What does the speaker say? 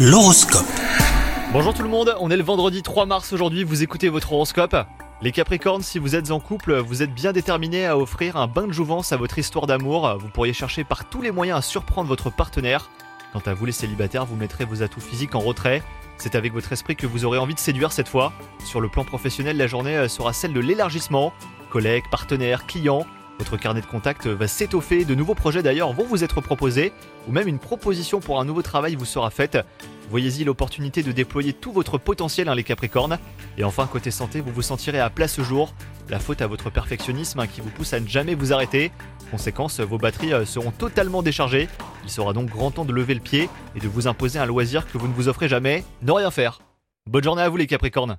L'horoscope. Bonjour tout le monde, on est le vendredi 3 mars aujourd'hui, vous écoutez votre horoscope. Les Capricornes, si vous êtes en couple, vous êtes bien déterminés à offrir un bain de jouvence à votre histoire d'amour. Vous pourriez chercher par tous les moyens à surprendre votre partenaire. Quant à vous les célibataires, vous mettrez vos atouts physiques en retrait. C'est avec votre esprit que vous aurez envie de séduire cette fois. Sur le plan professionnel, la journée sera celle de l'élargissement. Collègues, partenaires, clients, votre carnet de contact va s'étoffer, de nouveaux projets d'ailleurs vont vous être proposés, ou même une proposition pour un nouveau travail vous sera faite. Voyez-y l'opportunité de déployer tout votre potentiel, hein, les Capricornes. Et enfin, côté santé, vous vous sentirez à plat ce jour. La faute à votre perfectionnisme hein, qui vous pousse à ne jamais vous arrêter. Conséquence, vos batteries euh, seront totalement déchargées. Il sera donc grand temps de lever le pied et de vous imposer un loisir que vous ne vous offrez jamais, ne rien faire. Bonne journée à vous les Capricornes